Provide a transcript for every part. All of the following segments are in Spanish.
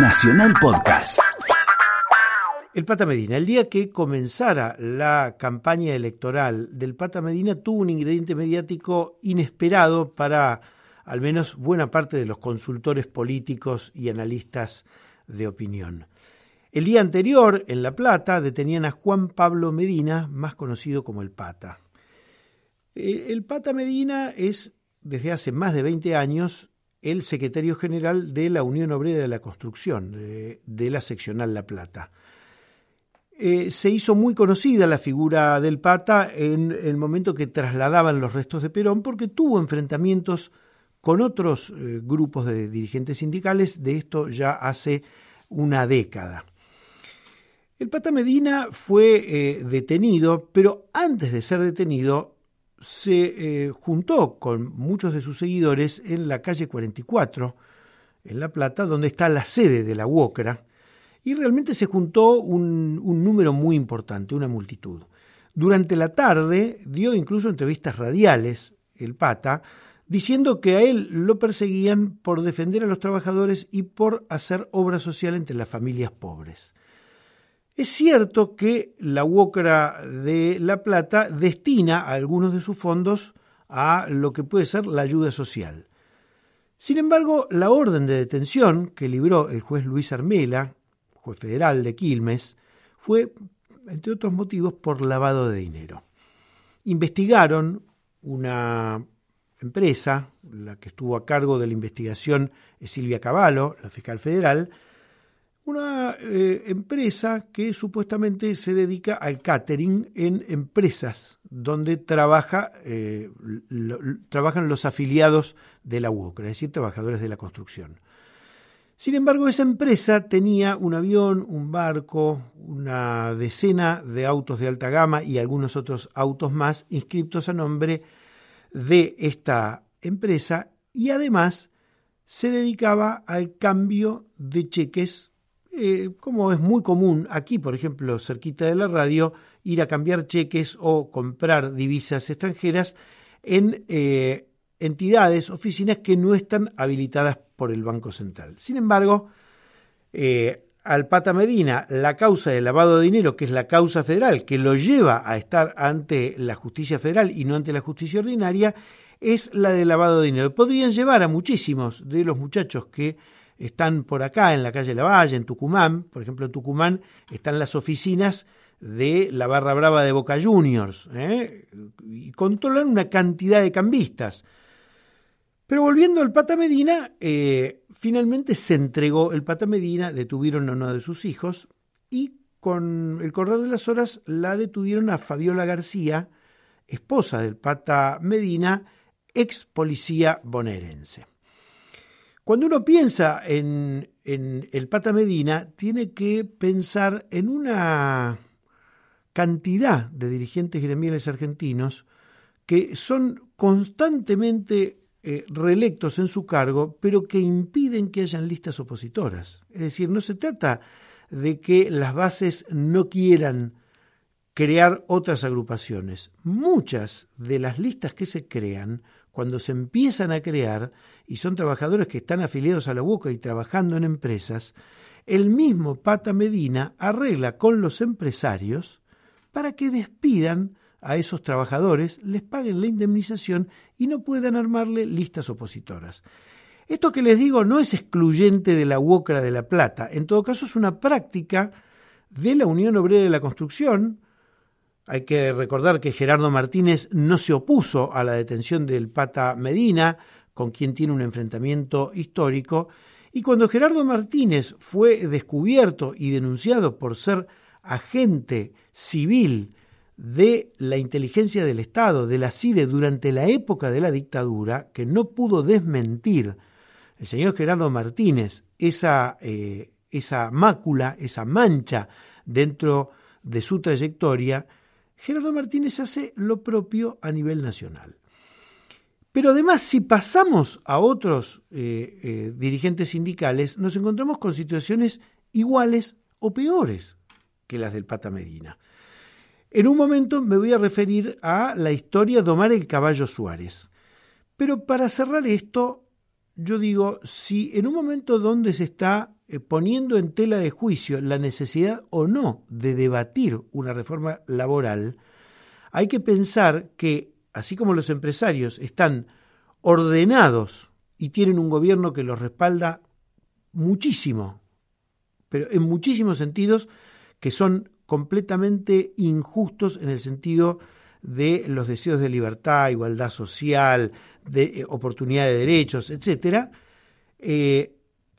Nacional Podcast. El Pata Medina, el día que comenzara la campaña electoral del Pata Medina, tuvo un ingrediente mediático inesperado para al menos buena parte de los consultores políticos y analistas de opinión. El día anterior, en La Plata, detenían a Juan Pablo Medina, más conocido como el Pata. Eh, el Pata Medina es, desde hace más de 20 años, el secretario general de la Unión Obrera de la Construcción, de, la seccional La Plata. Eh, se hizo muy conocida la figura del Pata en el momento que trasladaban los restos de Perón, porque tuvo enfrentamientos con otros eh, grupos de dirigentes sindicales, de esto ya hace una década. El Pata Medina fue eh, detenido, pero antes de ser detenido se eh, juntó con muchos de sus seguidores en la calle 44, en La Plata, donde está la sede de la UOCRA, y realmente se juntó un, un número muy importante, una multitud. Durante la tarde dio incluso entrevistas radiales, el Pata, diciendo que a él lo perseguían por defender a los trabajadores y por hacer obra social entre las familias pobres. Es cierto que la UOCRA de La Plata destina algunos de sus fondos a lo que puede ser la ayuda social. Sin embargo, la orden de detención que libró el juez Luis Armela, juez federal de Quilmes, fue, entre otros motivos, por lavado de dinero. Investigaron una empresa, la que estuvo a cargo de la investigación es Silvia Cavallo, la fiscal federal, una eh, empresa que supuestamente se dedica al catering en empresas donde eh, trabajan los afiliados de la UOCRA, es decir, trabajadores de la construcción. Sin embargo, esa empresa tenía un avión, un barco, una decena de autos de alta gama y algunos otros autos más inscriptos a nombre de esta empresa y además se dedicaba al cambio de cheques eh, como es muy común aquí, por ejemplo, cerquita de la radio, ir a cambiar cheques o comprar divisas extranjeras en eh, entidades, oficinas que no están habilitadas por el Banco Central. Sin embargo, eh, al Pata Medina, la causa de lavado de dinero, que es la causa federal, que lo lleva a estar ante la justicia federal y no ante la justicia ordinaria, es la de lavado de dinero. Podrían llevar a muchísimos de los muchachos que están por acá en la calle Lavalle, en Tucumán, por ejemplo en Tucumán están las oficinas de la barra brava de Boca Juniors ¿eh? y controlan una cantidad de cambistas. Pero volviendo al Pata Medina, eh, finalmente se entregó el Pata Medina, detuvieron a uno de sus hijos y con el correr de las horas la detuvieron a Fabiola García, esposa del Pata Medina, ex policía bonaerense. Cuando uno piensa en, el Pata Medina, tiene que pensar en una cantidad de dirigentes gremiales argentinos que son constantemente eh, reelectos en su cargo, pero que impiden que hayan listas opositoras. Es decir, no se trata de que las bases no quieran crear otras agrupaciones. Muchas de las listas que se crean, cuando se empiezan a crear, y son trabajadores que están afiliados a la boca y trabajando en empresas, el mismo Pata Medina arregla con los empresarios para que despidan a esos trabajadores, les paguen la indemnización y no puedan armarle listas opositoras. Esto que les digo no es excluyente de la UOCRA de La Plata, en todo caso es una práctica de la Unión Obrera de la Construcción, hay que recordar que Gerardo Martínez no se opuso a la detención del Pata Medina, con quien tiene un enfrentamiento histórico, y cuando Gerardo Martínez fue descubierto y denunciado por ser agente civil de la inteligencia del Estado, de la CIDE, durante la época de la dictadura, que no pudo desmentir el señor Gerardo Martínez esa, eh, esa mácula, esa mancha dentro de su trayectoria, Gerardo Martínez hace lo propio a nivel nacional. Pero además, si pasamos a otros eh, eh, dirigentes sindicales, nos encontramos con situaciones iguales o peores que las del Pata Medina. En un momento me voy a referir a la historia de Omar el Caballo Suárez. Pero para cerrar esto, yo digo, si en un momento donde se está poniendo en tela de juicio la necesidad o no de debatir una reforma laboral, hay que pensar que, así como los empresarios están ordenados y tienen un gobierno que los respalda muchísimo, pero en muchísimos sentidos que son completamente injustos en el sentido de los deseos de libertad, igualdad social, de eh, oportunidad de derechos, etcétera, eh,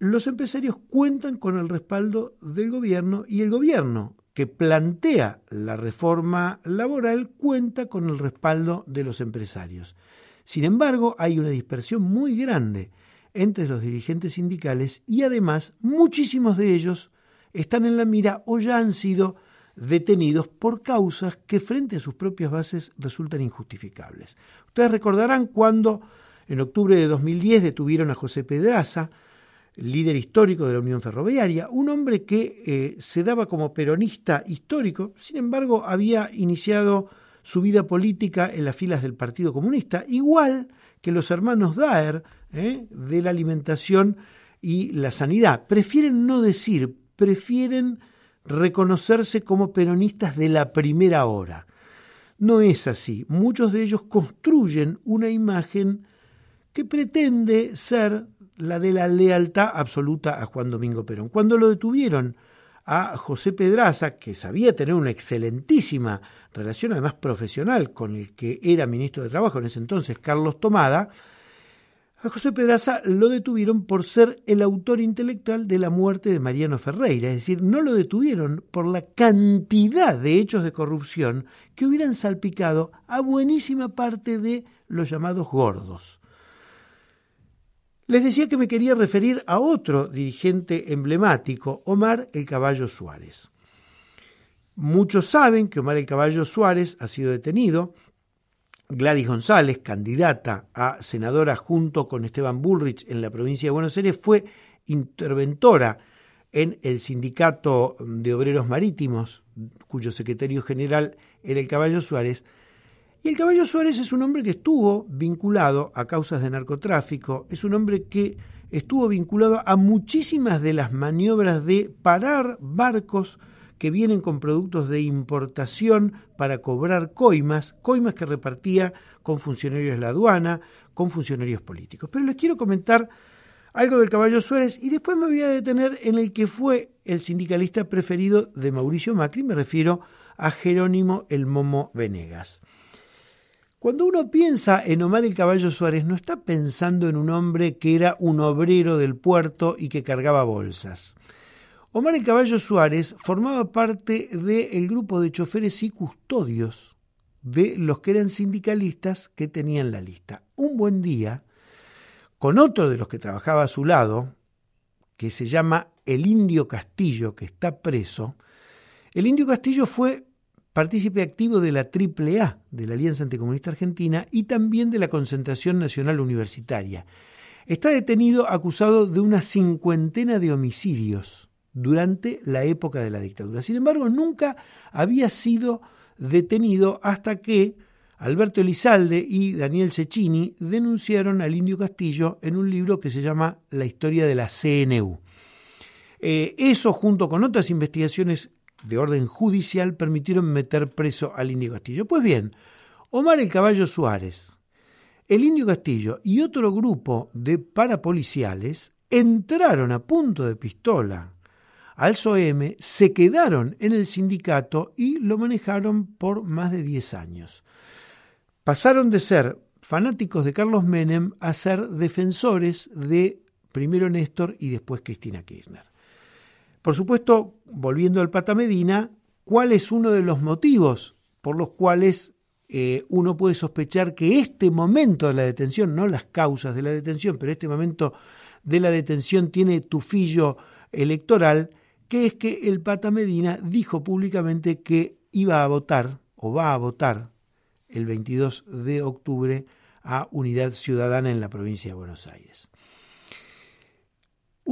los empresarios cuentan con el respaldo del gobierno y el gobierno que plantea la reforma laboral cuenta con el respaldo de los empresarios. Sin embargo, hay una dispersión muy grande entre los dirigentes sindicales y además muchísimos de ellos están en la mira o ya han sido detenidos por causas que frente a sus propias bases resultan injustificables. Ustedes recordarán cuando en octubre de 2010 detuvieron a José Pedraza, líder histórico de la Unión Ferroviaria, un hombre que eh, se daba como peronista histórico, sin embargo había iniciado su vida política en las filas del Partido Comunista, igual que los hermanos Daer eh, de la alimentación y la sanidad. Prefieren no decir, prefieren reconocerse como peronistas de la primera hora. No es así. Muchos de ellos construyen una imagen que pretende ser la de la lealtad absoluta a Juan Domingo Perón. Cuando lo detuvieron a José Pedraza, que sabía tener una excelentísima relación, además profesional, con el que era ministro de Trabajo en ese entonces, Carlos Tomada, a José Pedraza lo detuvieron por ser el autor intelectual de la muerte de Mariano Ferreira, es decir, no lo detuvieron por la cantidad de hechos de corrupción que hubieran salpicado a buenísima parte de los llamados gordos. Les decía que me quería referir a otro dirigente emblemático, Omar el Caballo Suárez. Muchos saben que Omar el Caballo Suárez ha sido detenido Gladys González, candidata a senadora junto con Esteban Bullrich en la provincia de Buenos Aires, fue interventora en el Sindicato de Obreros Marítimos, cuyo secretario general era el Caballo Suárez. Y el Caballo Suárez es un hombre que estuvo vinculado a causas de narcotráfico, es un hombre que estuvo vinculado a muchísimas de las maniobras de parar barcos que vienen con productos de importación para cobrar coimas, coimas que repartía con funcionarios de la aduana, con funcionarios políticos. Pero les quiero comentar algo del caballo Suárez y después me voy a detener en el que fue el sindicalista preferido de Mauricio Macri, me refiero a Jerónimo el Momo Venegas. Cuando uno piensa en Omar el Caballo Suárez, no está pensando en un hombre que era un obrero del puerto y que cargaba bolsas. Omar el Caballo Suárez formaba parte del grupo de choferes y custodios de los que eran sindicalistas que tenían la lista. Un buen día, con otro de los que trabajaba a su lado, que se llama el Indio Castillo, que está preso, el Indio Castillo fue partícipe activo de la AAA, de la Alianza Anticomunista Argentina, y también de la Concentración Nacional Universitaria. Está detenido acusado de una cincuentena de homicidios durante la época de la dictadura. Sin embargo, nunca había sido detenido hasta que Alberto Elizalde y Daniel Cecchini denunciaron al Indio Castillo en un libro que se llama La historia de la CNU. Eh, eso, junto con otras investigaciones de orden judicial, permitieron meter preso al Indio Castillo. Pues bien, Omar el Caballo Suárez, el Indio Castillo y otro grupo de parapoliciales entraron a punto de pistola al SOEM, se quedaron en el sindicato y lo manejaron por más de 10 años. Pasaron de ser fanáticos de Carlos Menem a ser defensores de primero Néstor y después Cristina Kirchner. Por supuesto, volviendo al Pata Medina, ¿cuál es uno de los motivos por los cuales eh, uno puede sospechar que este momento de la detención, no las causas de la detención, pero este momento de la detención tiene tufillo electoral, que es que el Pata Medina dijo públicamente que iba a votar o va a votar el 22 de octubre a Unidad Ciudadana en la provincia de Buenos Aires.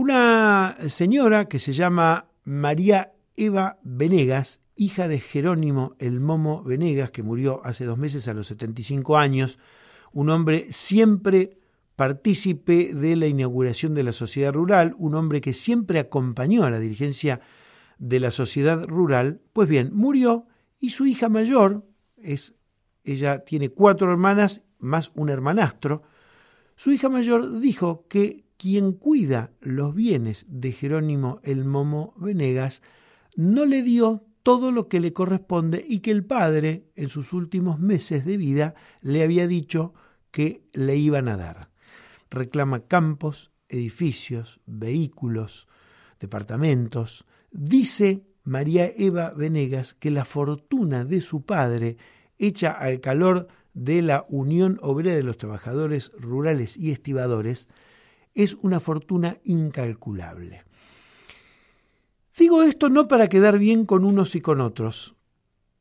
Una señora que se llama María Eva Venegas, hija de Jerónimo el Momo Venegas, que murió hace dos meses a los 75 años, un hombre siempre partícipe de la inauguración de la sociedad rural, un hombre que siempre acompañó a la dirigencia de la sociedad rural, pues bien, murió y su hija mayor, es, ella tiene cuatro hermanas más un hermanastro, su hija mayor dijo que quien cuida los bienes de Jerónimo el Momo Venegas no le dio todo lo que le corresponde y que el padre, en sus últimos meses de vida, le había dicho que le iban a dar. Reclama campos, edificios, vehículos, departamentos. Dice María Eva Venegas que la fortuna de su padre, hecha al calor de la Unión Obrera de los Trabajadores Rurales y Estibadores, es una fortuna incalculable. Digo esto no para quedar bien con unos y con otros,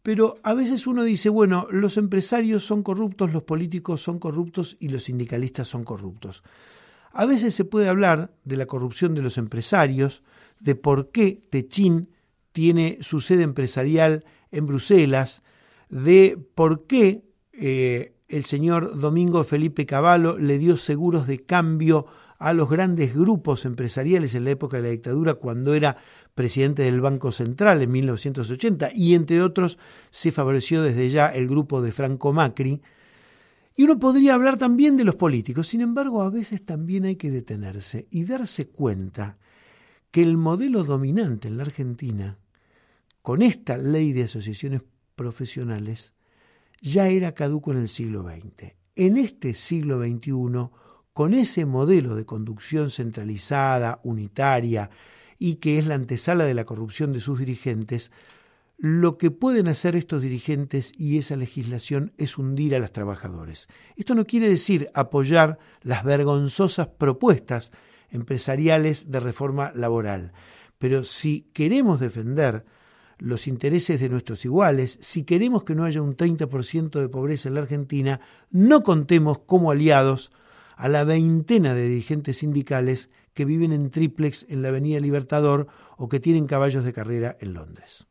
pero a veces uno dice, bueno, los empresarios son corruptos, los políticos son corruptos y los sindicalistas son corruptos. A veces se puede hablar de la corrupción de los empresarios, de por qué Techín tiene su sede empresarial en Bruselas, de por qué eh, el señor Domingo Felipe Cavallo le dio seguros de cambio a los grandes grupos empresariales en la época de la dictadura cuando era presidente del Banco Central en 1980 y entre otros se favoreció desde ya el grupo de Franco Macri. Y uno podría hablar también de los políticos, sin embargo a veces también hay que detenerse y darse cuenta que el modelo dominante en la Argentina, con esta ley de asociaciones profesionales, ya era caduco en el siglo XX. En este siglo XXI con ese modelo de conducción centralizada, unitaria, y que es la antesala de la corrupción de sus dirigentes, lo que pueden hacer estos dirigentes y esa legislación es hundir a los trabajadores. Esto no quiere decir apoyar las vergonzosas propuestas empresariales de reforma laboral, pero si queremos defender los intereses de nuestros iguales, si queremos que no haya un 30% de pobreza en la Argentina, no contemos como aliados a la veintena de dirigentes sindicales que viven en triplex en la Avenida Libertador o que tienen caballos de carrera en Londres.